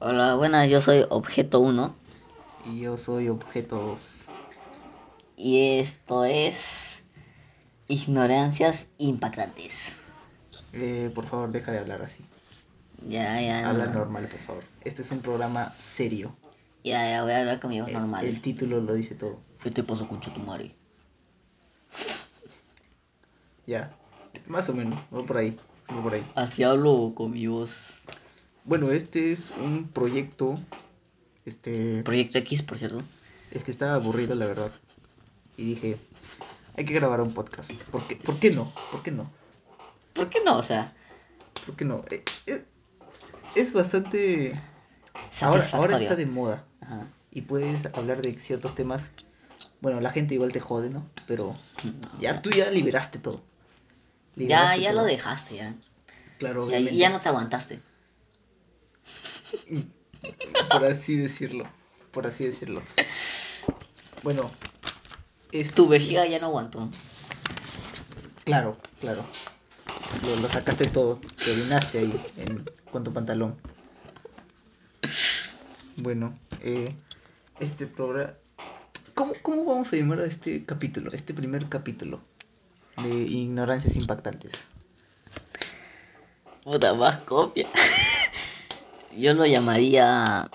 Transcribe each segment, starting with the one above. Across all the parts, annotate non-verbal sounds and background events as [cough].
Hola, buenas, yo soy Objeto 1 Y yo soy objeto 2. y esto es Ignorancias Impactantes. Eh, por favor, deja de hablar así. Ya, ya, Habla no. normal, por favor. Este es un programa serio. Ya, ya, voy a hablar con mi voz El, normal. el título lo dice todo. ¿Qué te pasó con Chutumare? Ya. Más o menos. Va por ahí. Va por ahí. Así hablo con mi voz. Bueno, este es un proyecto. Este. Proyecto X, por cierto. Es que estaba aburrido, la verdad. Y dije. Hay que grabar un podcast. ¿Por qué, ¿Por qué no? ¿Por qué no? ¿Por qué no? O sea, ¿Por qué no? Eh, eh, es bastante. Ahora, ahora está de moda. Ajá. y puedes hablar de ciertos temas. Bueno, la gente igual te jode, ¿no? Pero ya tú ya liberaste todo. Ya, Liberaste ya todo. lo dejaste, ya. Claro, Ya, obviamente. ya no te aguantaste. Por así decirlo. Por así decirlo. Bueno. Es... Tu vejiga ya no aguantó. Claro, claro. Lo, lo sacaste todo. Te orinaste ahí en, con tu pantalón. Bueno, eh, este programa... ¿Cómo, ¿Cómo vamos a llamar a este capítulo? Este primer capítulo de Ignorancias Impactantes. Puta, más copia. Yo lo llamaría.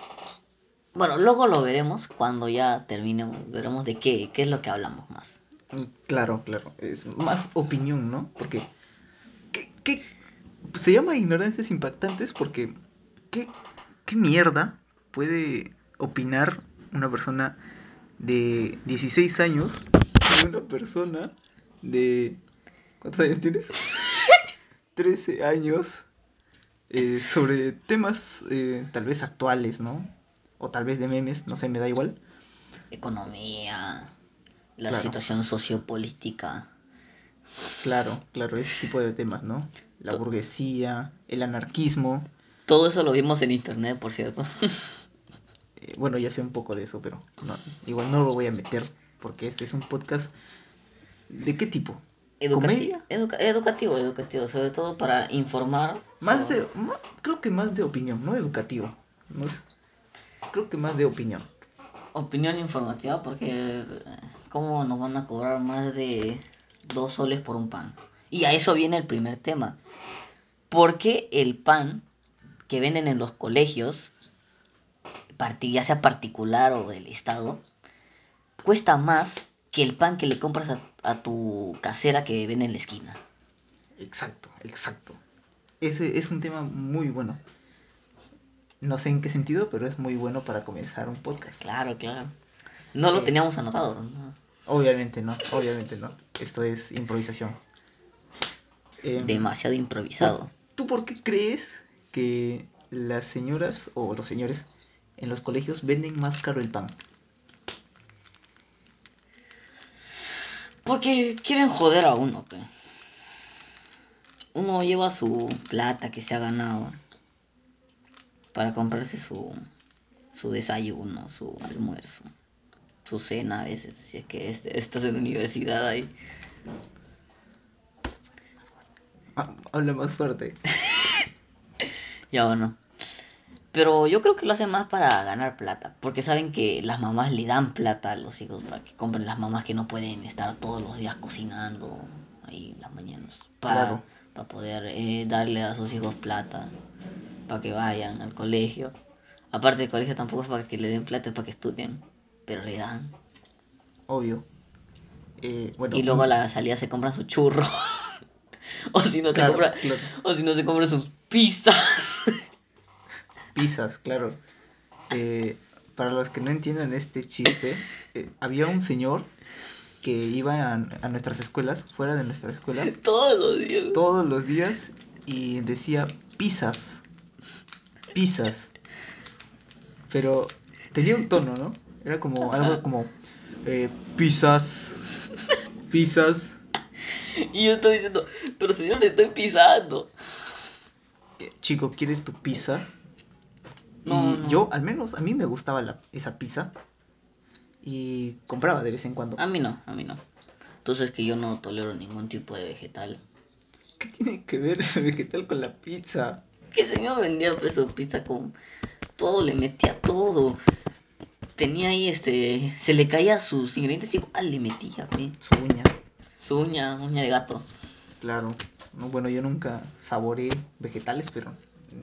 Bueno, luego lo veremos cuando ya terminemos. Veremos de qué, qué es lo que hablamos más. Mm, Claro, claro. Es más opinión, ¿no? Porque. ¿qué, qué? Se llama ignorancias impactantes porque. ¿qué, ¿Qué mierda puede opinar una persona de 16 años y una persona de. ¿Cuántos años tienes? [laughs] 13 años. Eh, sobre temas eh, tal vez actuales, ¿no? O tal vez de memes, no sé, me da igual. Economía, la Claro. situación sociopolítica. Claro, claro, ese tipo de temas, ¿no? La To- burguesía, el anarquismo. Todo eso lo vimos en internet, por cierto. [laughs] eh, bueno, ya sé un poco de eso, pero no, igual no lo voy a meter porque este es un podcast. ¿De qué tipo? Educati- ¿Comedia? educa- educativo, educativo, sobre todo para informar. Más sobre- de. creo que más de opinión, no educativo. ¿no? Creo que más de opinión. Opinión informativa, porque. eh, ¿Cómo nos van a cobrar más de dos soles por un pan? Y a eso viene el primer tema. ¿Por qué el pan que venden en los colegios, ya sea particular o del Estado, cuesta más que el pan que le compras a, a tu casera que vende en la esquina? Exacto, exacto. Ese es un tema muy bueno. No sé en qué sentido, pero es muy bueno para comenzar un podcast. Claro, claro. No lo Eh, teníamos anotado. ¿no? Obviamente no, obviamente no. Esto es improvisación. Em, Demasiado improvisado. ¿Tú por qué crees que las señoras o los señores en los colegios venden más caro el pan? Porque quieren joder a uno, pe. Uno lleva su plata que se ha ganado para comprarse su, su desayuno, su almuerzo, su cena a veces, si es que este- estás en la universidad ahí. Ah, habla más fuerte. [laughs] Ya bueno. Pero yo creo que lo hacen más para ganar plata, porque saben que las mamás le dan plata a los hijos para que compren las mamás que no pueden estar todos los días cocinando ahí en las mañanas, para, Claro. para poder eh, darle a sus hijos plata, para que vayan al colegio. Aparte el colegio tampoco es para que le den plata, es para que estudien, pero le dan. Obvio. Eh, bueno, Y luego a la salida se compran su churro. [laughs] o si no Claro, se compra, claro. o si no se compran sus pizzas. [laughs] pizzas, claro. Eh, para los que no entiendan este chiste, eh, había un señor que iba a, a nuestras escuelas, fuera de nuestra escuela, [laughs] Todos los días. todos los días y decía pizzas, pizzas. Pero tenía un tono, ¿no? Era como algo como eh, pizzas, pizzas. Y yo estoy diciendo, pero señor, le estoy pisando. Chico, ¿quieres tu pizza? No, y no. yo, al menos, a mí me gustaba la, esa pizza. Y compraba de vez en cuando. A mí no, a mí no. Entonces que yo no tolero ningún tipo de vegetal. ¿Qué tiene que ver el vegetal con la pizza? Que el señor vendía pues su pizza con todo, le metía todo. Tenía ahí este. Se le caía sus ingredientes igual, le metía, pe. Su uña, Su uña, uña de gato. claro. No, bueno, yo nunca saboreé vegetales, pero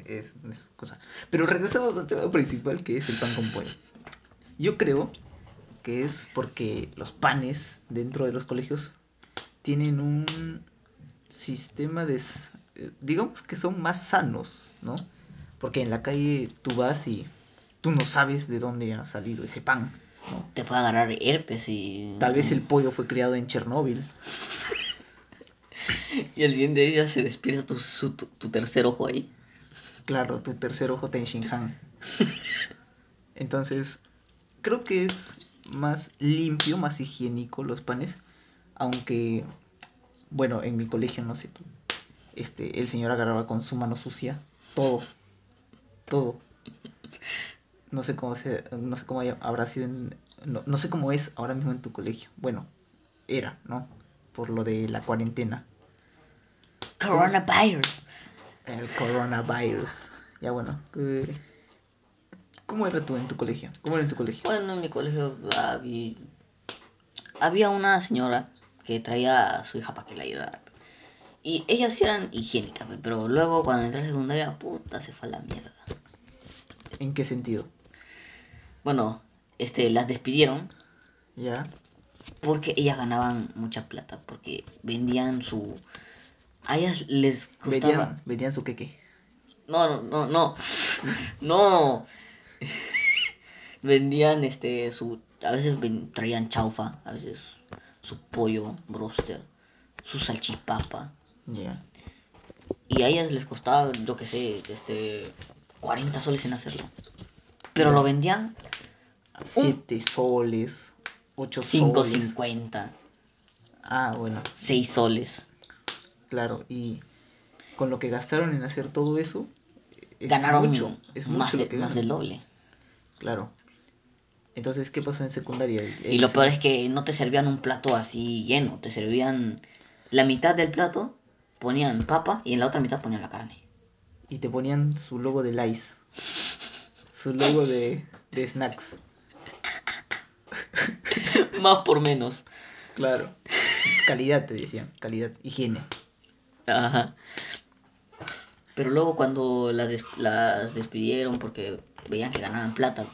es, es cosa. Pero regresamos al tema principal, que es el pan con pollo. Yo creo que es porque los panes dentro de los colegios tienen un sistema de... eh, digamos que son más sanos, ¿no? Porque en la calle tú vas y tú no sabes de dónde ha salido ese pan, ¿no? Te puede agarrar herpes y. Tal vez el pollo fue criado en Chernóbil. [laughs] Y el siguiente día se despierta tu, su- tu, tu tercer ojo ahí. Claro, tu tercer ojo en Xinjiang. [laughs] Entonces, creo que es más limpio, más higiénico los panes. Aunque, bueno, en mi colegio, no sé tú, este, el señor agarraba con su mano sucia todo. Todo. No sé cómo se, no sé cómo haya- habrá sido en- no, no sé cómo es ahora mismo en tu colegio. Bueno, era, ¿no? Por lo de la cuarentena. Coronavirus. El coronavirus. Ya bueno, ¿qué- ¿cómo era tú en tu colegio? ¿Cómo era en tu colegio? Bueno, en mi colegio había, había una señora que traía a su hija para que la ayudara. Y ellas sí eran higiénicas, pe, pero luego cuando entré a secundaria, puta, se fue a la mierda. ¿En qué sentido? Bueno, este, las despidieron ¿Ya? porque ellas ganaban mucha plata, porque vendían su... A ellas les costaba... Vendían, vendían su queque. No, no, no, no. No. Vendían este su a veces ven- traían chaufa, a veces su pollo broster, su salchipapa Ya. y a ellas les costaba, yo que sé, este 40 soles en hacerlo. Pero lo vendían Siete soles, ocho soles. 5.50, Ah, bueno, 6 soles. Claro. Y con lo que gastaron en hacer todo eso, es Ganaron mucho. Es mucho más, lo de- que más ganan. del doble. Claro. Entonces, ¿qué pasó en secundaria? Y lo peor es que no te servían un plato así lleno, te servían la mitad del plato, ponían papa y en la otra mitad ponían la carne. Y te ponían su logo de Lice. Su logo de, de snacks. [laughs] Más por menos. Claro. Calidad, te decían. Calidad. Higiene. Ajá. Pero luego cuando las, des- las despidieron porque veían que ganaban plata,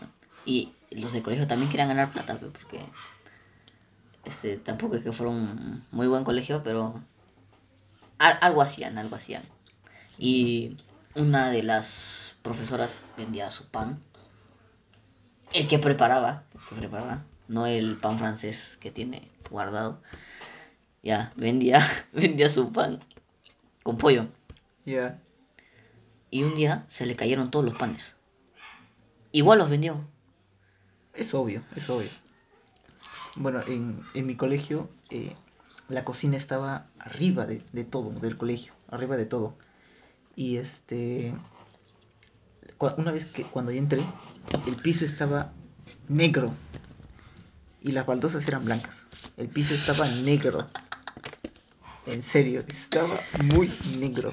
y los de colegio también querían ganar plata, porque este, tampoco es que fuera muy buen colegio, pero al- algo hacían, algo hacían. Y una de las profesoras vendía su pan. El que preparaba, que preparaba, no el pan francés que tiene guardado. Ya, vendía, [laughs] vendía su pan con pollo. Ya. Y un día se le cayeron todos los panes. Igual los vendió. Es obvio, es obvio. Bueno, en, en mi colegio eh, la cocina estaba arriba de, de todo, del colegio, arriba de todo. Y este, una vez que cuando yo entré, el piso estaba negro y las baldosas eran blancas. El piso estaba negro. En serio, estaba muy negro.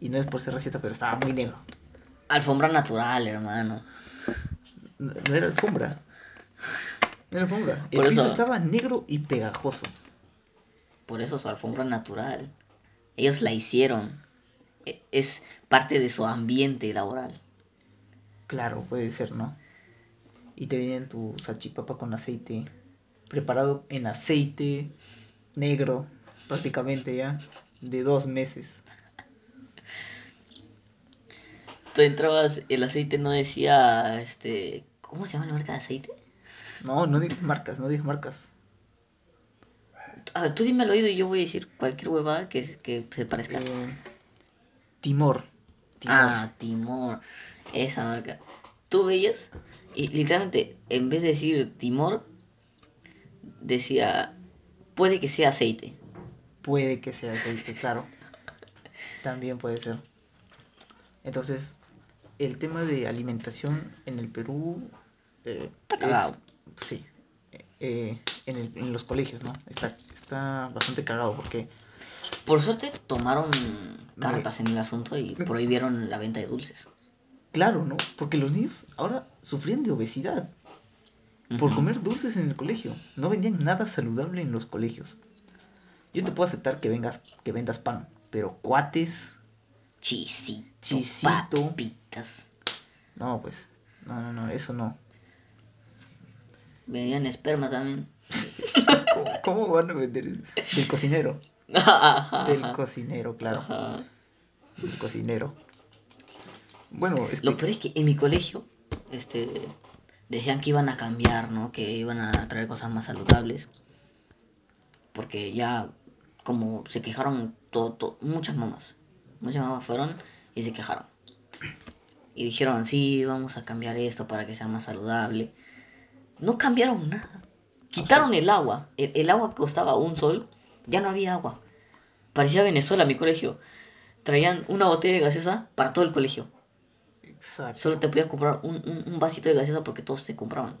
Y no es por ser racista, pero estaba muy negro. Alfombra natural, hermano. No, no era alfombra. No era alfombra. El Por piso eso- estaba negro y pegajoso. Por eso su alfombra natural. Ellos la hicieron. E- Es parte de su ambiente laboral. Claro, puede ser, ¿no? Y te vienen tu salchipapa con aceite, preparado en aceite negro, prácticamente ya, de dos meses. Tú entrabas, el aceite no decía, este, ¿cómo se llama la marca de aceite? No, no digas marcas, no digas marcas. A ver, tú dime al oído y yo voy a decir cualquier huevada que, que se parezca. Eh, Timor. Timor. Ah, Timor. Esa marca. Tú veías y literalmente, en vez de decir Timor, decía, puede que sea aceite. Puede que sea aceite, claro. También puede ser. Entonces, el tema de alimentación en el Perú eh, Está cagado. es- sí. eh, en, el- en los colegios, ¿no? Está, está bastante cagado porque Por suerte tomaron cartas en el asunto y prohibieron la venta de dulces. claro, ¿no? Porque los niños ahora sufrían de obesidad por comer dulces en el colegio. No vendían nada saludable en los colegios. Yo te puedo aceptar que vengas, que vendas pan, pero cuates, Chisito. Chisito. Papitas. no, pues, no, no, no, eso no. Vendían esperma también. [laughs] ¿Cómo, cómo van a vender eso? Del cocinero. [laughs] Del cocinero, claro. Ajá. Del cocinero. Bueno, este, Lo peor es que en mi colegio, este, decían que iban a cambiar, ¿no? Que iban a traer cosas más saludables. Porque ya, como se quejaron to- to- muchas mamás. Muchas mamás fueron y se quejaron. Y dijeron, sí, vamos a cambiar esto para que sea más saludable. No cambiaron nada. Quitaron el agua. El, el agua costaba un sol, ya no había agua. Parecía Venezuela mi colegio. Traían una botella de gaseosa para todo el colegio. exacto. Solo te podías comprar un, un, un vasito de gaseosa porque todos se compraban.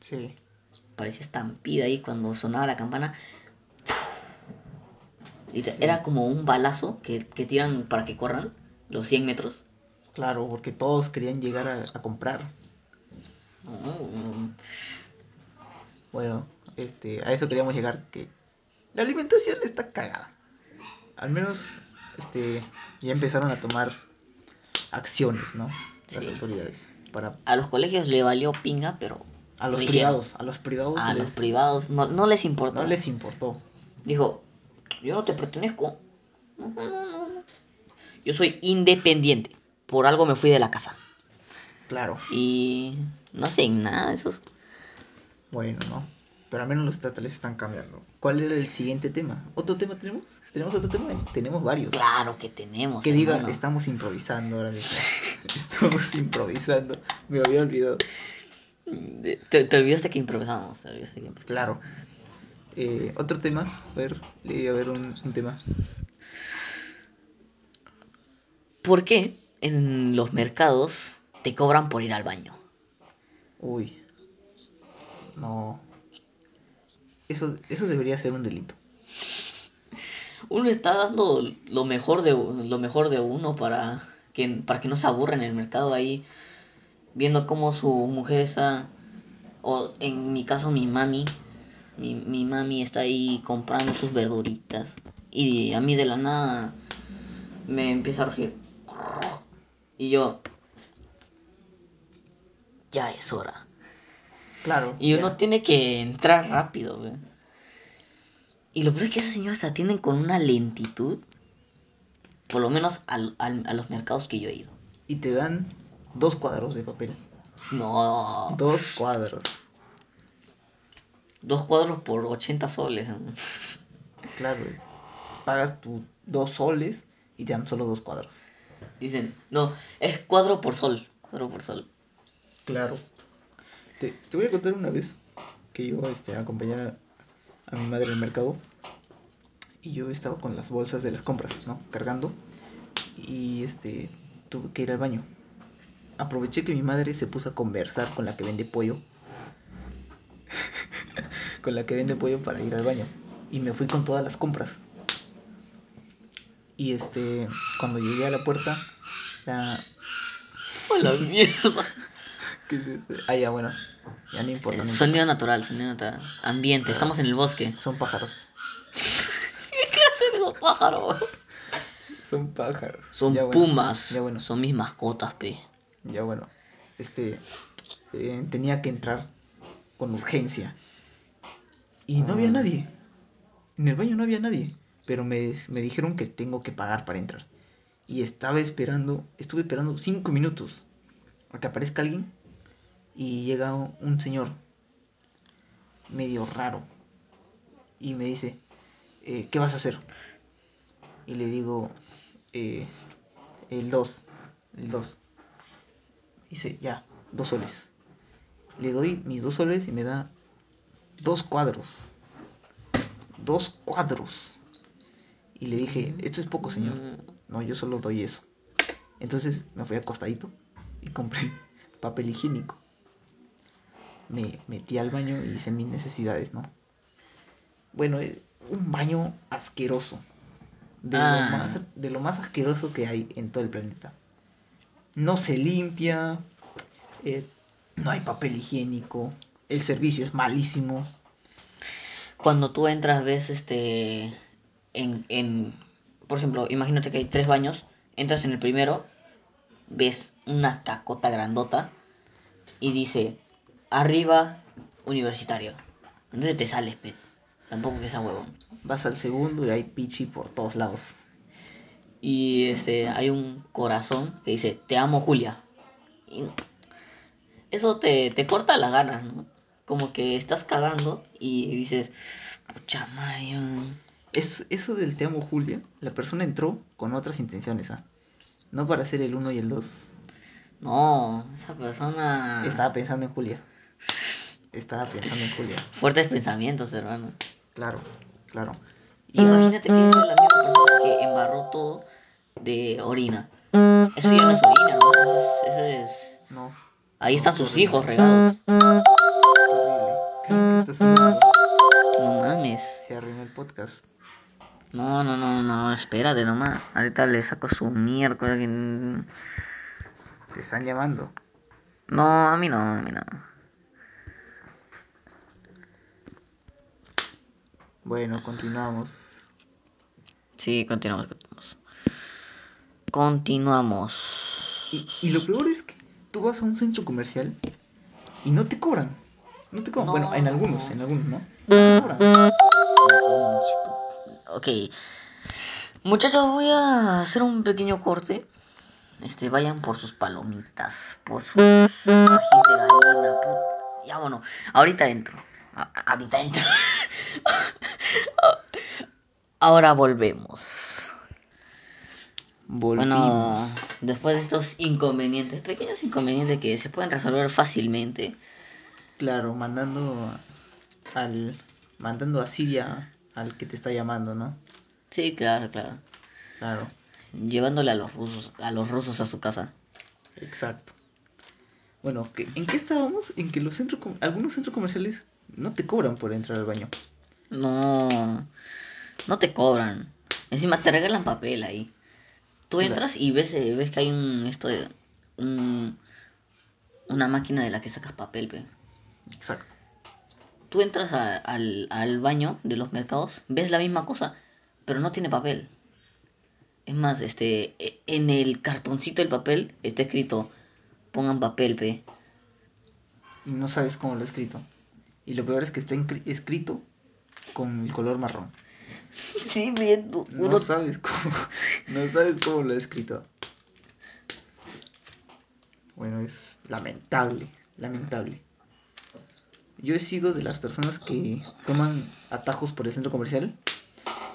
Sí, Parecía estampida ahí cuando sonaba la campana. Sí. Era como un balazo que, que tiran para que corran los 100 metros. claro, porque todos querían llegar a, a comprar. No, Bueno, este, a eso queríamos llegar, que la alimentación está cagada. Al menos, este, ya empezaron a tomar acciones, ¿no? Las Sí. autoridades para A los colegios le valió pinga, pero a los hicieron. privados, a los privados A les- los privados no, no les importó. no les importó. Dijo, yo no te pertenezco. No, no, no, no. Yo soy independiente. Por algo me fui de la casa. Claro, Y no hacen nada esos. bueno, ¿no? Pero al menos los estatales están cambiando. ¿Cuál era el siguiente tema? ¿Otro tema tenemos? ¿Tenemos otro tema? Tenemos varios. Claro que tenemos. Que diga, estamos improvisando ahora mismo. [laughs] estamos improvisando. Me había olvidado. Te, te olvidaste que improvisamos. Te olvidaste que improvisamos. Claro. Eh, otro tema. A ver, leí a ver un, un tema. ¿Por qué en los mercados te cobran por ir al baño? Uy. No. Eso, eso debería ser un delito. Uno está dando lo mejor de, lo mejor de uno para que, para que no se aburra en el mercado ahí, viendo cómo su mujer está, o en mi caso mi mami, mi, mi mami está ahí comprando sus verduritas. Y a mí de la nada me empieza a rugir. Y yo, ya es hora. Claro. Y uno ya. tiene que entrar rápido, güey. Y lo peor es que esas señoras se atienden con una lentitud. Por lo menos al- al- a los mercados que yo he ido. Y te dan dos cuadros de papel. No. Dos cuadros. Dos cuadros por 80 soles. [laughs] Claro. Pagas tus dos soles y te dan solo dos cuadros. Dicen, no, es cuadro por sol. Cuadro por sol. Claro. Te, te voy a contar una vez que yo este, acompañé a, a mi madre al mercado y yo estaba con las bolsas de las compras, ¿no? Cargando y este tuve que ir al baño. Aproveché que mi madre se puso a conversar con la que vende pollo. Con la que vende pollo para ir al baño. Y me fui con todas las compras. Y este, cuando llegué a la puerta, la, [laughs] ¡Oh, la mierda! [laughs] ¿Qué es este? Ah, ya, bueno. Ya no importa. no importa. Sonido natural, sonido natural. Ambiente, estamos en el bosque. Son pájaros. [laughs] ¿Qué hacen esos pájaros? Son pájaros. Son Ya, bueno. pumas. Ya bueno. Son mis mascotas, pe. Ya bueno. Este. eh, tenía que entrar con urgencia. Y no había nadie. En el baño no había nadie. Pero me, me dijeron que tengo que pagar para entrar. Y estaba esperando. Estuve esperando cinco minutos. A que aparezca alguien. Y llega un, un señor. Medio raro. Y me dice. eh, ¿Qué vas a hacer? Y le digo. eh, el 2. El 2. Dice, ya, dos soles. Le doy mis dos soles y me da dos cuadros. Dos cuadros. Y le dije, esto es poco, señor. No, yo solo doy eso. Entonces me fui acostadito y compré [laughs] papel higiénico. Me metí al baño y hice mis necesidades, ¿no? Bueno, es un baño asqueroso. De, Ah. lo más, de lo más asqueroso que hay en todo el planeta. no se limpia, eh, no hay papel higiénico, el servicio es malísimo. Cuando tú entras, ves este. En, en. Por ejemplo, imagínate que hay tres baños. Entras en el primero, ves una cacota grandota y dice: Arriba, universitario. Entonces te sales, pe. Tampoco que sea huevón. Vas al segundo y hay pichi por todos lados. Y este, hay un corazón que dice: Te amo, Julia. Y eso te, te corta las ganas, ¿no? Como que estás cagando y dices: Pucha Mario. Es, eso del te amo Julia, la persona entró con otras intenciones, ¿ah? No para hacer el 1 y el 2. No, esa persona. Estaba pensando en Julia. Estaba pensando en Julia. Fuertes pensamientos, hermano. Claro, claro. Imagínate que es la misma persona que embarró todo de orina. Eso ya no es orina, hermano. Eso es. Eso es... No, Ahí están sus hijos regados. Está sonando? No mames. Se arruinó el podcast. No, no, no, no. Espérate nomás. Ahorita le saco su miércoles. que- Te están llamando. No, a mí no, a mí no. Bueno, continuamos. Sí, continuamos, continuamos. Continuamos. Y, y lo peor es que tú vas a un centro comercial y no te cobran. No te. No. Bueno, en algunos, en algunos, ¿no? Ok. Muchachos, voy a hacer un pequeño corte. Este, vayan por sus palomitas, por sus ajís de gallina. Ya bueno, ahorita entro. A- ahorita entro. [laughs] Ahora volvemos. Volvimos. Bueno, después de estos inconvenientes, pequeños inconvenientes que se pueden resolver fácilmente. Claro, mandando al. Mandando a Siria al que te está llamando, ¿no? Sí, claro, claro. Claro, Llevándole a los rusos, a los rusos a su casa. exacto. Bueno, ¿qué- ¿en qué estábamos? En que los centros, com- algunos centros comerciales no te cobran por entrar al baño. No, no te cobran. Encima te regalan papel ahí. Tú Claro. entras y ves, eh, ves que hay un esto de un, una máquina de la que sacas papel, pe. Exacto. Tú entras a- al, al baño de los mercados, ves la misma cosa, pero no tiene papel. Es más, este, e- en el cartoncito del papel está escrito, pongan papel, pe. Y no sabes cómo lo he escrito. Y lo peor es que está escrito con el color marrón. [laughs] Sí, viendo. No sabes cómo, [laughs] no sabes cómo lo he escrito. Bueno, es lamentable, lamentable. Yo he sido de las personas que toman atajos por el centro comercial.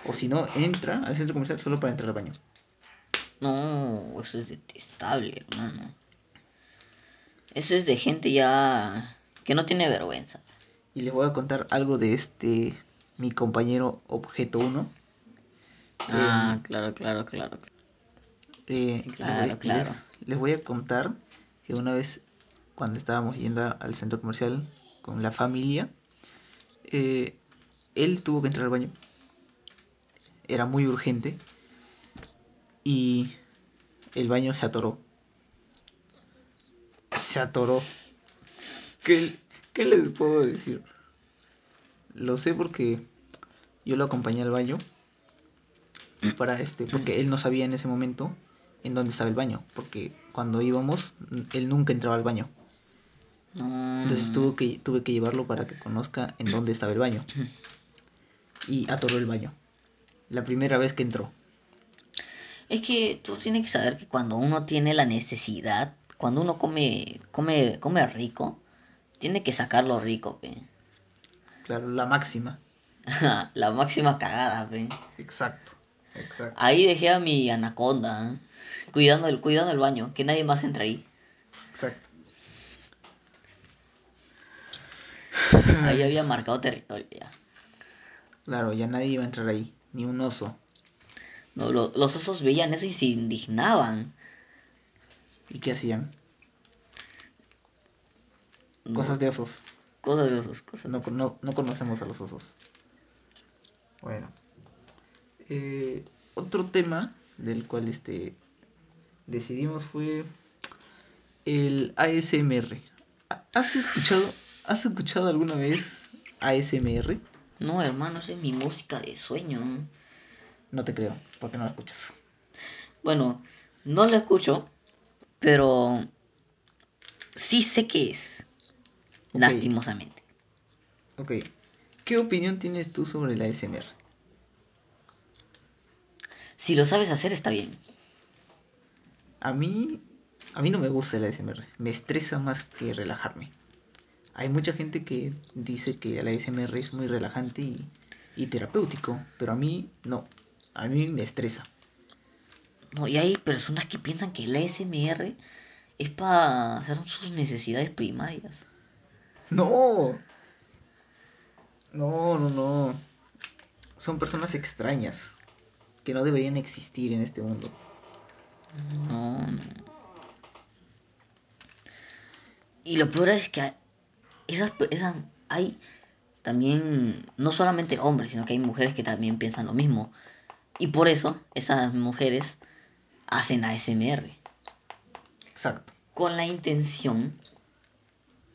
O si no, entra al centro comercial solo para entrar al baño. No, eso es detestable, hermano. Eso es de gente ya que no tiene vergüenza. Y les voy a contar algo de este, mi compañero Objeto 1. Ah, claro, claro, claro. Eh, Claro, les, claro. les- les voy a contar que una vez cuando estábamos yendo al centro comercial con la familia, eh, él tuvo que entrar al baño. Era muy urgente y el baño se atoró. Se atoró. ¿Qué, qué les puedo decir? Lo sé porque yo lo acompañé al baño para este, porque él no sabía en ese momento en dónde estaba el baño, porque cuando íbamos él nunca entraba al baño. No, Entonces no. tuvo que, tuve que llevarlo para que conozca en dónde estaba el baño. Y atoró el baño. La primera vez que entró. Es que tú tienes que saber que cuando uno tiene la necesidad, cuando uno come, come, come rico, tiene que sacarlo rico, pe. Claro, la máxima. la máxima cagada, pe. Exacto. Exacto. Ahí dejé a mi anaconda, ¿eh? cuidando el, cuidando el baño, que nadie más entre ahí. Exacto. Ahí [clears throat] había marcado territorio ya. Claro, ya nadie iba a entrar ahí. Ni un oso. No, lo- los osos veían eso y se indignaban. ¿Y qué hacían? No, Cosas de osos. Cosas de osos, cosas de osos. no, no conocemos a los osos. Bueno. Eh, otro tema del cual este decidimos fue el ASMR. ¿Ha- ¿Has escuchado, has escuchado alguna vez ASMR? No, hermano, esa es mi música de sueño. No te creo, porque no la escuchas. Bueno, no lo escucho, pero sí sé qué es. Ok. Lastimosamente. Ok. ¿Qué opinión tienes tú sobre el ASMR? Si lo sabes hacer, está bien. A mí, a mí no me gusta el ASMR. Me estresa más que relajarme. Hay mucha gente que dice que el ASMR es muy relajante y, y terapéutico, pero a mí no. A mí me estresa. No, y hay personas que piensan que el ASMR es para hacer sus necesidades primarias. No. No, no, no. Son personas extrañas que no deberían existir en este mundo. No, no. Y lo peor es que esas, esas hay también no solamente hombres, sino que hay mujeres que también piensan lo mismo. Y por eso esas mujeres hacen ASMR Exacto. con la intención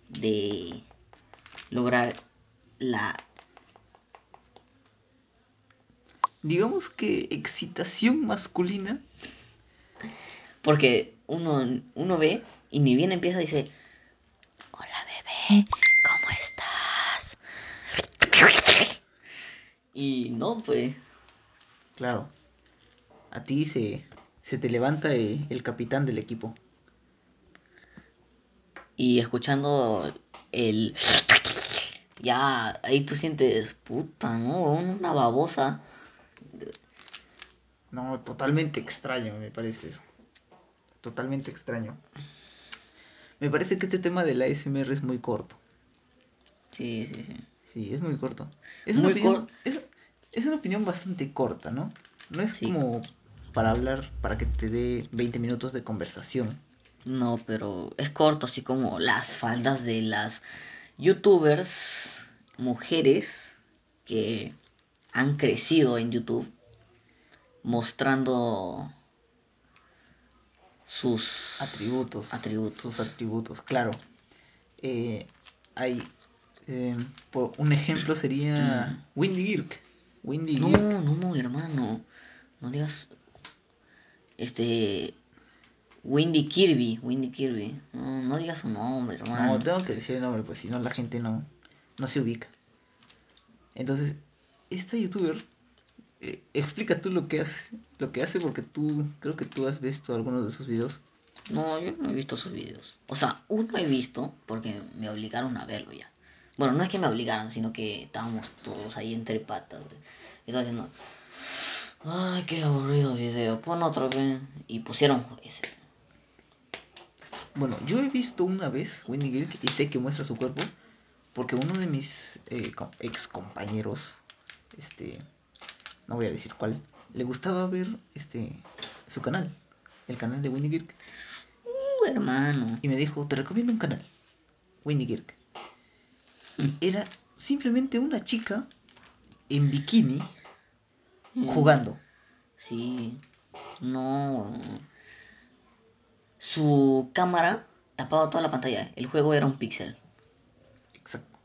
de lograr la Digamos que excitación masculina. porque uno uno ve y ni bien empieza dice cómo estás y no pues Claro. A ti se, se te levanta el capitán del equipo. y escuchando el ya ahí tú sientes puta no una babosa No, totalmente extraño, me parece eso. Totalmente extraño. Me parece que este tema del ASMR es muy corto. sí sí sí Sí, es muy corto. Es Muy una opinión, es, es una opinión bastante corta, ¿no? No es Sí. como para hablar, para que te dé 20 minutos de conversación. No, pero es corto, así como las faldas de las youtubers, mujeres que han crecido en YouTube, mostrando sus Atributos. atributos. Sus atributos, claro. Eh, hay. eh, por un ejemplo sería Windy Girk. Windy Mm. No, Girk. no, no, hermano. No digas. Este. Windy Kirby. Windy Kirby. No, no digas su nombre, hermano. No, tengo que decir el nombre, pues si no la gente no, no se ubica. Entonces, esta youtuber, eh, explica tú lo que hace, lo que hace porque tú, creo que tú has visto algunos de sus videos. No, yo no he visto sus videos. O sea, uno he visto porque me obligaron a verlo ya. Bueno, no es que me obligaron, sino que estábamos todos ahí entre patas. Y estaba diciendo, ay, qué aburrido video, pon otro, vez. Y pusieron ese. Bueno, yo he visto una vez Windy Girk y sé que muestra su cuerpo porque uno de mis eh, ex compañeros, este, no voy a decir cuál, le gustaba ver este su canal, el canal de Windy Girk, Uh, hermano. y me dijo, te recomiendo un canal, Windy Girk. Y era simplemente una chica en bikini Mm, jugando. Sí. No. Su cámara tapaba toda la pantalla. El juego era un píxel. Exacto.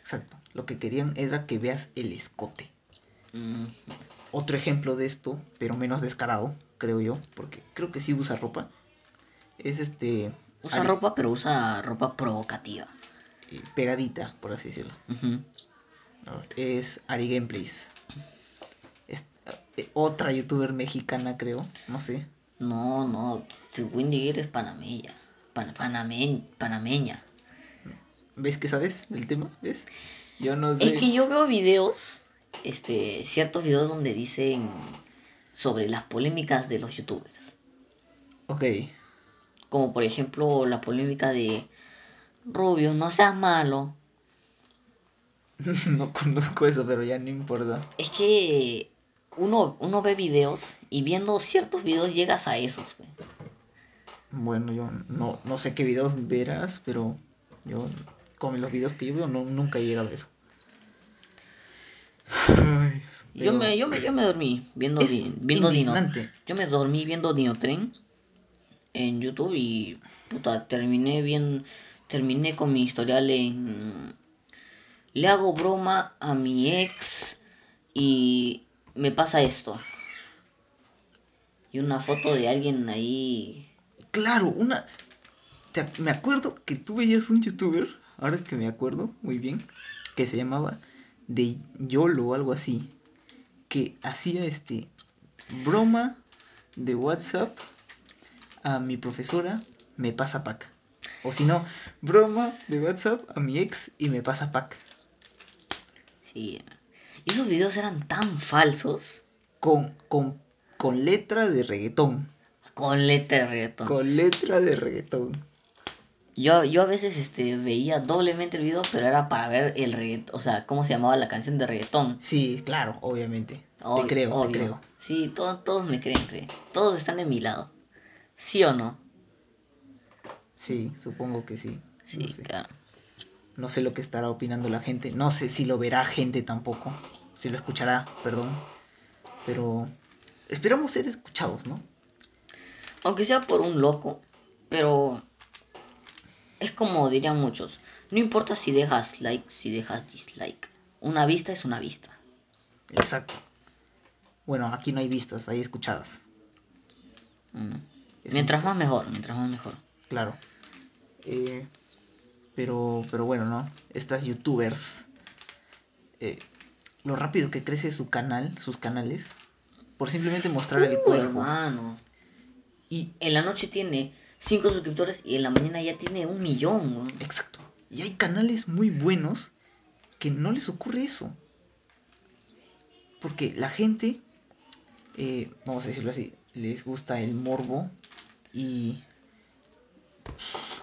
Exacto. Lo que querían era que veas el escote. Mm, Otro ejemplo de esto, pero menos descarado, creo yo, porque creo que sí usa ropa, es este... Usa ropa, pero usa ropa provocativa. eh, pegadita, por así decirlo. Es Ari Gameplays. Es eh, otra youtuber mexicana, creo. No sé. No, no. Su Windy es panameña. Pan- panameñ- panameña. ¿Ves que sabes del tema? ¿Ves? Yo no sé. Es que yo veo videos, este, ciertos videos donde dicen sobre las polémicas de los youtubers. Ok. Como por ejemplo la polémica de Rubio, no seas malo. [laughs] no conozco eso, pero ya no importa. Es que uno, uno ve videos y viendo ciertos videos llegas a esos. pues. Bueno, yo no, no sé qué videos verás, pero yo con los videos que yo veo no, nunca he llegado a eso. Ay, Yo, me, yo, me, yo me dormí viendo, di- viendo Dino. Yo me dormí viendo Dinotren en YouTube y puta, terminé bien, terminé con mi historial en... Le hago broma a mi ex y me pasa esto. Y una foto de alguien ahí. Claro, una... te- me acuerdo que tú veías un youtuber, ahora que me acuerdo muy bien, que se llamaba de YOLO o algo así, que hacía este broma de WhatsApp a mi profesora, me pasa pack. O si no, broma de WhatsApp a mi ex y me pasa pack. Sí. Y esos videos eran tan falsos. Con, con, con letra de reggaetón. Con letra de reggaetón. Con letra de reggaetón. Yo, yo a veces este, veía doblemente el video, pero era para ver el reggaetón. O sea, cómo se llamaba la canción de reggaetón. Sí, claro, obviamente. Obvio, te creo, obvio. te creo. Sí, todo- todos me creen, creen. Todos están de mi lado. ¿Sí o no? Sí, supongo que sí. Sí, no sé. claro. No sé lo que estará opinando la gente. No sé si lo verá gente tampoco. Si lo escuchará, perdón. Pero esperamos ser escuchados, ¿no? Aunque sea por un loco, pero es como dirían muchos. No importa si dejas like, si dejas dislike. Una vista es una vista. Exacto. Bueno, aquí no hay vistas, hay escuchadas. Mm. Es Mientras más mejor, mientras más mejor. Claro. Eh, pero, pero bueno, ¿no? Estas youtubers. eh, lo rápido que crece su canal, sus canales. Por simplemente mostrar el Uh, cuerpo. hermano. Y En la noche tiene 5 suscriptores y en la mañana ya tiene un millón. weón. Exacto. Y hay canales muy buenos que no les ocurre eso. Porque la gente, eh, vamos a decirlo así, les gusta el morbo y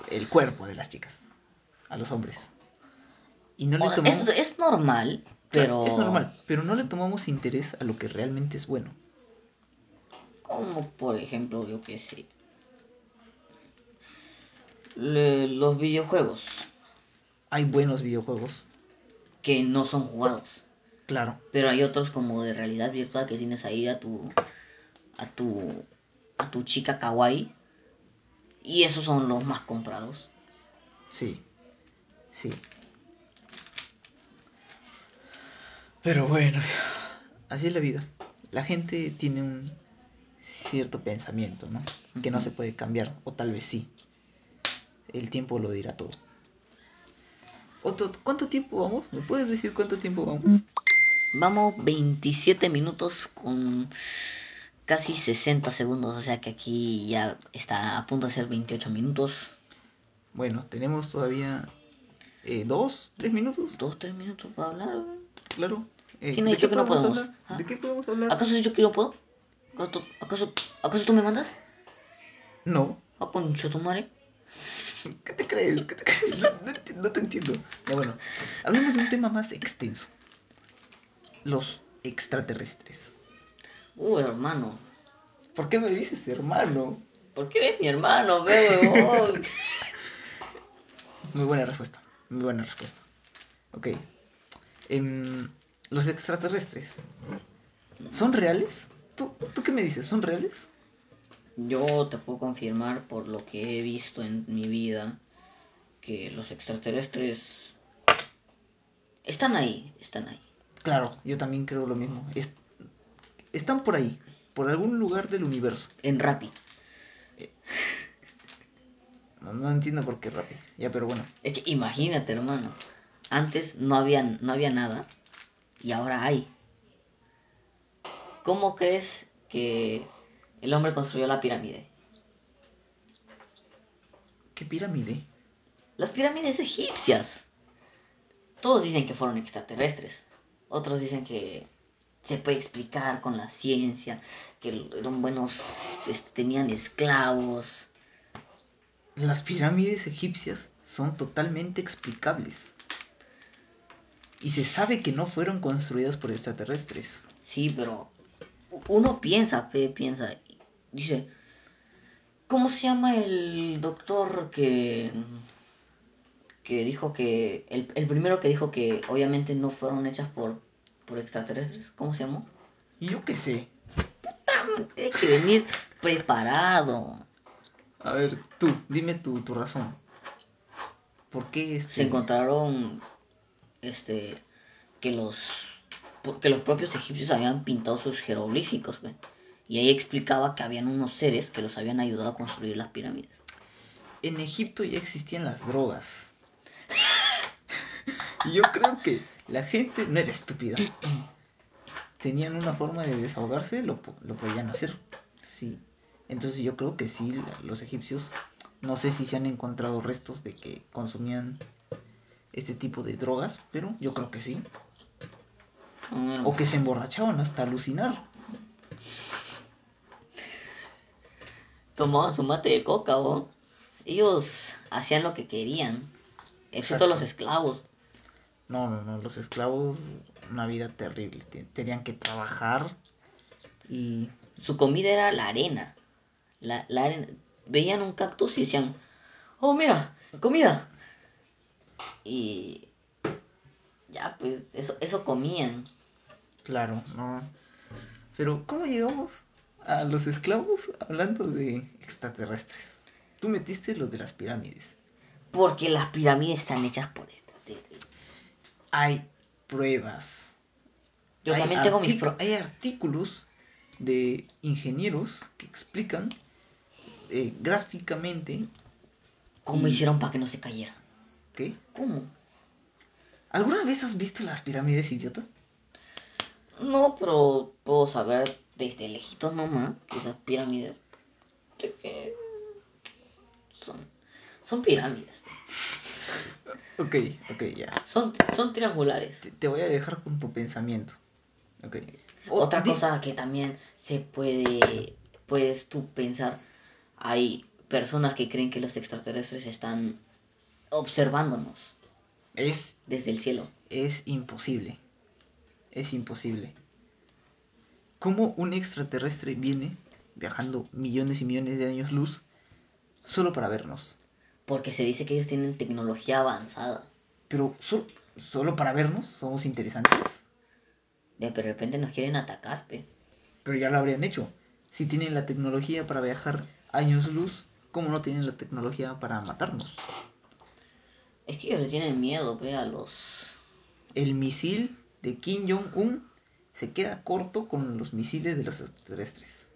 el cuerpo de las chicas, a los hombres. Y no le tomamos... Es, es normal, pero... Es normal, pero no le tomamos interés a lo que realmente es bueno. Como por ejemplo, yo qué sé. Le- los videojuegos Hay buenos videojuegos, que no son jugados. claro. Pero hay otros como de realidad virtual que tienes ahí a tu. a tu. a tu chica kawaii. Y esos son los más comprados. Sí, sí. Pero bueno, así es la vida. La gente tiene un cierto pensamiento, ¿no? Que no se puede cambiar, o tal vez sí. El tiempo lo dirá todo. Otto, ¿cuánto tiempo vamos? ¿Me puedes decir cuánto tiempo vamos? Vamos 27 minutos con casi 60 segundos. O sea que aquí ya está a punto de ser 28 minutos. Bueno, tenemos todavía eh, dos, tres minutos, Dos, tres minutos para hablar. claro. Eh, ¿Quién ha ¿de dicho que no podemos hablar? ¿Ah? ¿De qué podemos hablar? ¿Acaso he dicho que no puedo? ¿Acaso, acaso, acaso tú me mandas? No. ¿A concho tu madre? ¿Qué te crees? ¿Qué te crees? No, no enti- no te entiendo. Ya bueno, hablemos de un tema más extenso. Los extraterrestres. Uh, hermano. ¿Por qué me dices hermano? ¿Por qué eres mi hermano, huevón? Muy buena respuesta. Muy buena respuesta. Ok. Em, los extraterrestres. ¿Son reales? ¿Tú, ¿Tú qué me dices? ¿Son reales? Yo te puedo confirmar por lo que he visto en mi vida que los extraterrestres están ahí, están ahí. Claro, yo también creo lo mismo. Es- están por ahí, por algún lugar del universo. En Rappi. No, no entiendo por qué rápido. Ya, pero bueno. Es que imagínate, hermano. Antes no había, no había nada y ahora hay. ¿Cómo crees que el hombre construyó la pirámide? ¿Qué pirámide? Las pirámides egipcias. Todos dicen que fueron extraterrestres. Otros dicen que se puede explicar con la ciencia, que eran buenos, este, tenían esclavos. Las pirámides egipcias son totalmente explicables. Y se sabe que no fueron construidas por extraterrestres. Sí, pero uno piensa, pe, piensa, dice, ¿cómo se llama el doctor que que dijo que el, el primero que dijo que obviamente no fueron hechas por por extraterrestres? ¿Cómo se llamó? Yo qué sé. Tiene que venir preparado. A ver, tú, dime tu, tu razón. ¿Por qué este... Se encontraron este que los que los propios egipcios habían pintado sus jeroglíficos, ¿ve? Y ahí explicaba que habían unos seres que los habían ayudado a construir las pirámides. En Egipto ya existían las drogas. [laughs] y yo creo que la gente no era estúpida. Tenían una forma de desahogarse, lo, lo podían hacer. Sí. Entonces yo creo que sí, los egipcios, no sé si se han encontrado restos de que consumían este tipo de drogas, pero yo creo que sí. Mm, O que se emborrachaban hasta alucinar. Tomaban su mate de coca, ¿o? Ellos hacían lo que querían. Excepto Exacto. los esclavos. No, no, no, los esclavos, una vida terrible. te- Tenían que trabajar y Su comida era la arena. La, la arena. Veían un cactus y decían, oh, mira, comida. Y ya, pues, eso, eso comían. Claro, no. Pero, ¿cómo llegamos a los esclavos hablando de extraterrestres? Tú metiste lo de las pirámides. Porque las pirámides están hechas por extraterrestres. Hay pruebas. Yo Hay también tengo mis pro- Hay artículos de ingenieros que explican eh, gráficamente ¿Cómo y- hicieron para que no se cayera? ¿Qué? ¿Cómo? ¿Alguna vez has visto las pirámides, idiota? No, pero puedo saber desde lejitos nomás esas pirámides de que son, son pirámides. Ok, ok, ya. Son, son triangulares. Te, te voy a dejar con tu pensamiento. Ok. O- Otra di- cosa que también se puede, puedes tú pensar, hay personas que creen que los extraterrestres están observándonos Es desde el cielo. es imposible. Es imposible. ¿Cómo un extraterrestre viene viajando millones y millones de años luz solo para vernos? Porque se dice que ellos tienen tecnología avanzada. Pero sol- solo para vernos somos interesantes. De de repente nos quieren atacar, pe. Pero ya lo habrían hecho. Si tienen la tecnología para viajar años luz, ¿cómo no tienen la tecnología para matarnos? Es que ellos le tienen miedo, pe, a los... El misil de Kim Jong-un se queda corto con los misiles de los extraterrestres.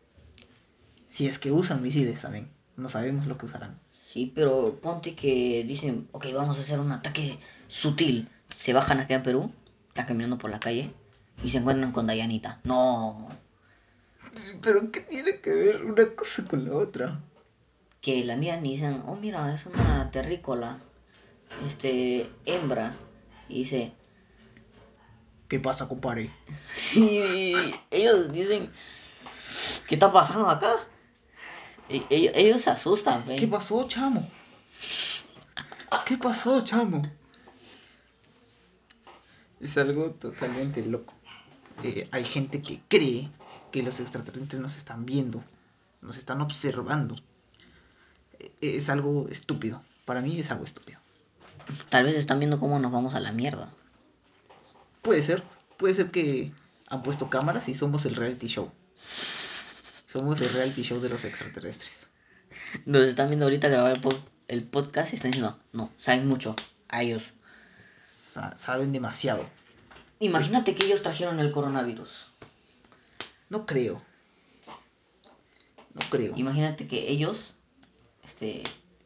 Si es que usan misiles también. No sabemos lo que usarán. Sí, pero ponte que dicen, ok, vamos a hacer un ataque sutil. Se bajan acá en Perú, están caminando por la calle y se encuentran con Dayanita. No, Pero ¿qué tiene que ver una cosa con la otra? que la miran y dicen, oh, mira, es una terrícola, este, hembra. Y dice, ¿Qué pasa, compadre? [laughs] y ellos dicen, ¿qué está pasando acá? Ellos, ellos se asustan. ¿Qué pasó, chamo? ¿Qué pasó, chamo? Es algo totalmente loco. Eh, hay gente que cree que los extraterrestres nos están viendo, nos están observando. Eh, es algo estúpido. Para mí es algo estúpido. Tal vez están viendo cómo nos vamos a la mierda. Puede ser, puede ser que han puesto cámaras y somos el reality show. Somos el reality show de los extraterrestres. Nos están viendo ahorita grabar el, el podcast y están diciendo, no, saben mucho. A ellos. Sa- saben demasiado. Imagínate que ellos trajeron el coronavirus. No creo. No creo. Imagínate que ellos este,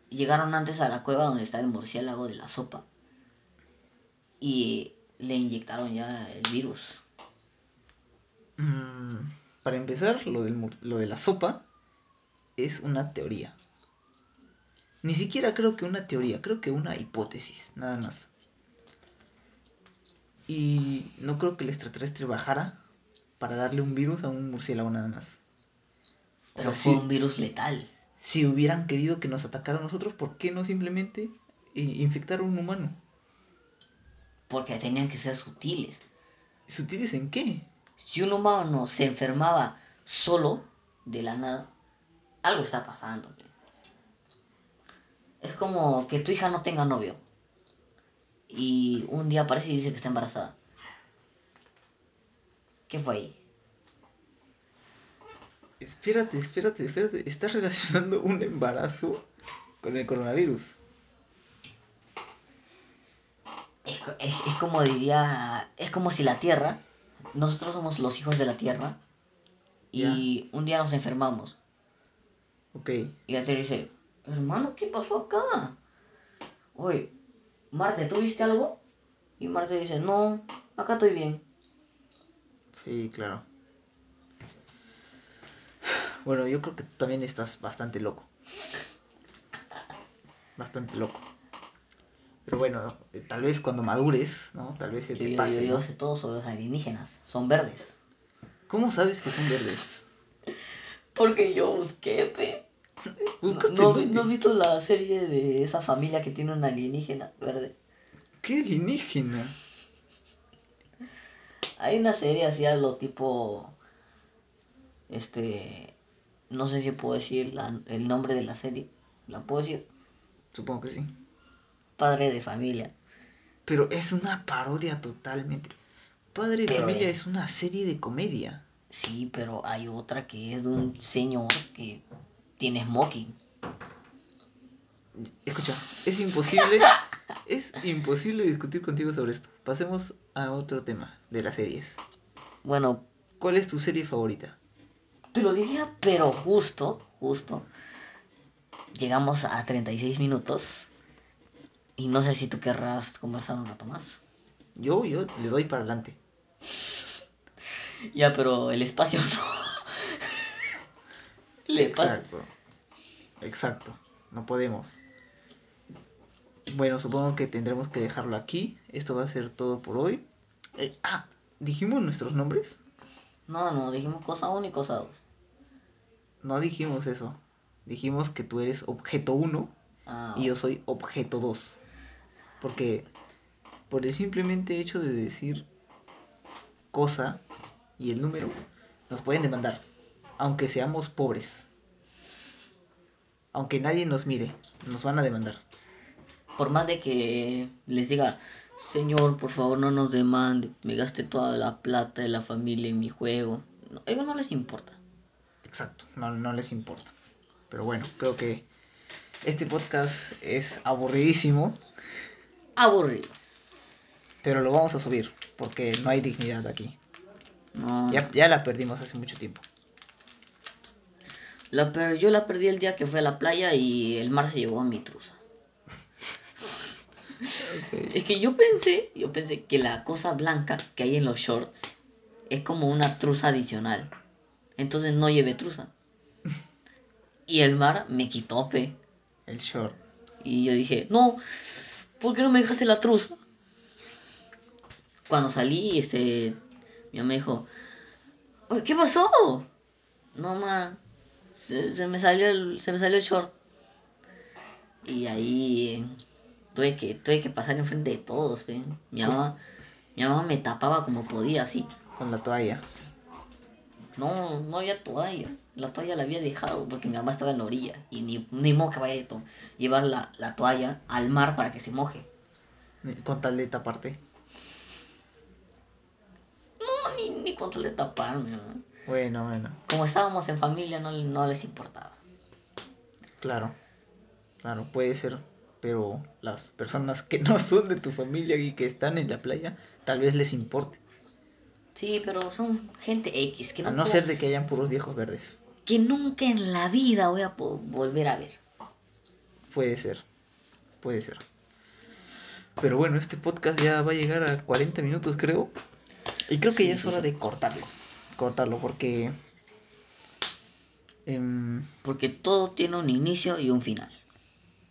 llegaron antes a la cueva donde está el murciélago de la sopa y le inyectaron ya el virus. Mm, para empezar, lo, del, lo de la sopa es una teoría. Ni siquiera creo que una teoría, creo que una hipótesis, nada más. Y no creo que el extraterrestre bajara para darle un virus a un murciélago nada más. O Pero sea, fue si, un virus letal. si hubieran querido que nos atacara a nosotros, ¿por qué no simplemente eh, infectar a un humano? Porque tenían que ser sutiles. ¿Sutiles en qué? Si un humano se enfermaba solo, de la nada, algo está pasando. Es como que tu hija no tenga novio. Y un día aparece y dice que está embarazada. ¿Qué fue ahí? Espérate, espérate, espérate. Estás relacionando un embarazo con el coronavirus. Es, es, es como diría, es como si la Tierra, nosotros somos los hijos de la Tierra y un día nos enfermamos. Ok. Y la Tierra dice, hermano, ¿qué pasó acá? Oye, Marte, ¿tú viste algo? Y Marte dice, no, acá estoy bien. Sí, claro. Bueno, yo creo que tú también estás bastante loco. Bastante loco. Pero bueno, tal vez cuando madures, ¿no? Tal vez se te yo- pase. yo- yo ¿no? sé todo sobre los alienígenas, son verdes. ¿Cómo sabes que son verdes? [laughs] Porque yo busqué, pe. ¿Buscaste ¿No, dónde? ¿No has visto la serie de esa familia que tiene un alienígena verde? ¿Qué alienígena? Hay una serie así algo tipo. Este. No sé si puedo decir la- el nombre de la serie. ¿La puedo decir? Supongo que sí. Padre de familia. Pero es una parodia totalmente. Padre de Familia es- es una serie de comedia. Sí, pero hay otra que es de un señor que tiene smoking. Escucha, es imposible. [laughs] es imposible discutir contigo sobre esto. Pasemos a otro tema de las series. Bueno, ¿Cuál es tu serie favorita? te lo diría, pero justo, justo. Llegamos a 36 minutos. Y no sé si tú querrás conversar un rato más. Yo, yo le doy para adelante. Ya, pero el espacio [laughs] no. Le pasa. Exacto. Exacto. No podemos. Bueno, supongo que tendremos que dejarlo aquí. Esto va a ser todo por hoy. Eh, ah, ¿dijimos nuestros nombres? No, no, dijimos cosa 1 y cosa 2. No dijimos eso. Dijimos que tú eres objeto 1 Ah, y yo soy objeto 2. Porque por el simplemente hecho de decir cosa y el número, nos pueden demandar. Aunque seamos pobres. Aunque nadie nos mire, nos van a demandar. por más de que les diga, señor, por favor no nos demande, me gasté toda la plata de la familia en mi juego. No, ellos no les importa. Exacto, no, no les importa. Pero bueno, creo que este podcast es aburridísimo, Aburrido. pero lo vamos a subir porque no hay dignidad aquí. No, Ya, ya la perdimos hace mucho tiempo. la per- yo la perdí el día que fui a la playa y el mar se llevó a mi truza. Es que yo pensé, yo pensé que la cosa blanca que hay en los shorts es como una truza adicional. Entonces no llevé truza. [laughs] Y el mar me quitó, pe. El short. Y yo dije, no, ¿por qué no me dejaste la truza? Cuando salí, este, mi mamá dijo, "Oye, ¿qué pasó? No, ma, se, se me salió el, se me salió el short. Y ahí tuve que, tuve que pasar enfrente de todos, pe. Mi mamá, mi mamá me tapaba como podía, así. Con la toalla. No, no había toalla. La toalla la había dejado porque mi mamá estaba en la orilla. Y ni, ni modo que vaya a llevar la, la toalla al mar para que se moje. Con tal de taparte. No, ni, ni con tal de taparme, ¿no? Bueno, bueno. Como estábamos en familia, no, no les importaba. Claro. Claro, puede ser. Pero las personas que no son de tu familia y que están en la playa, tal vez les importe. Sí, pero son gente X que, A no ser de que hayan puros viejos verdes. que nunca en la vida voy a volver a ver. Puede ser. Puede ser. Pero bueno, este podcast ya va a llegar a 40 minutos, creo. Y creo que Sí, ya es hora sí. de cortarlo. Cortarlo porque... em, Porque todo tiene un inicio y un final.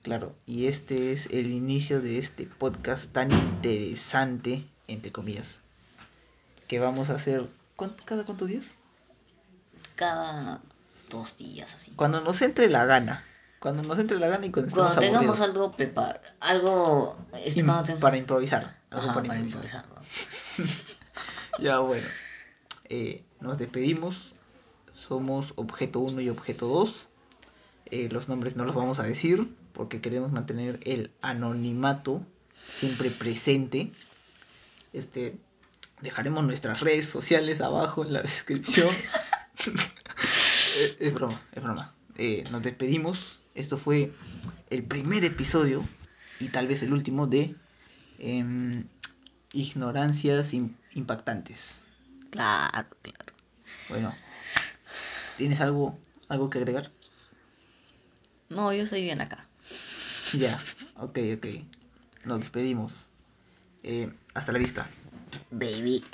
claro, y este es el inicio de este podcast tan interesante, entre comillas, que vamos a hacer... ¿cuánto- ¿Cada cuántos días? Cada dos días así. Cuando nos entre la gana. Cuando nos entre la gana y cuando estemos Cuando tengamos aburridos. algo preparado. Algo. este, Im- cuando ten- Para improvisar. algo Ajá, para para improvisar. improvisar. ¿no? [laughs] Ya bueno. Eh, nos despedimos. Somos objeto 1 y objeto 2. Eh, los nombres no los vamos a decir porque queremos mantener el anonimato siempre presente. Este dejaremos nuestras redes sociales abajo en la descripción. [laughs] eh, es broma, es broma. Eh, nos despedimos. Esto fue el primer episodio y tal vez el último de em, Ignorancias im- Impactantes. Claro, claro. Bueno, ¿tienes algo, algo que agregar? No, yo soy bien acá. Ya, ok, ok. Nos despedimos. Eh, hasta la vista. Baby.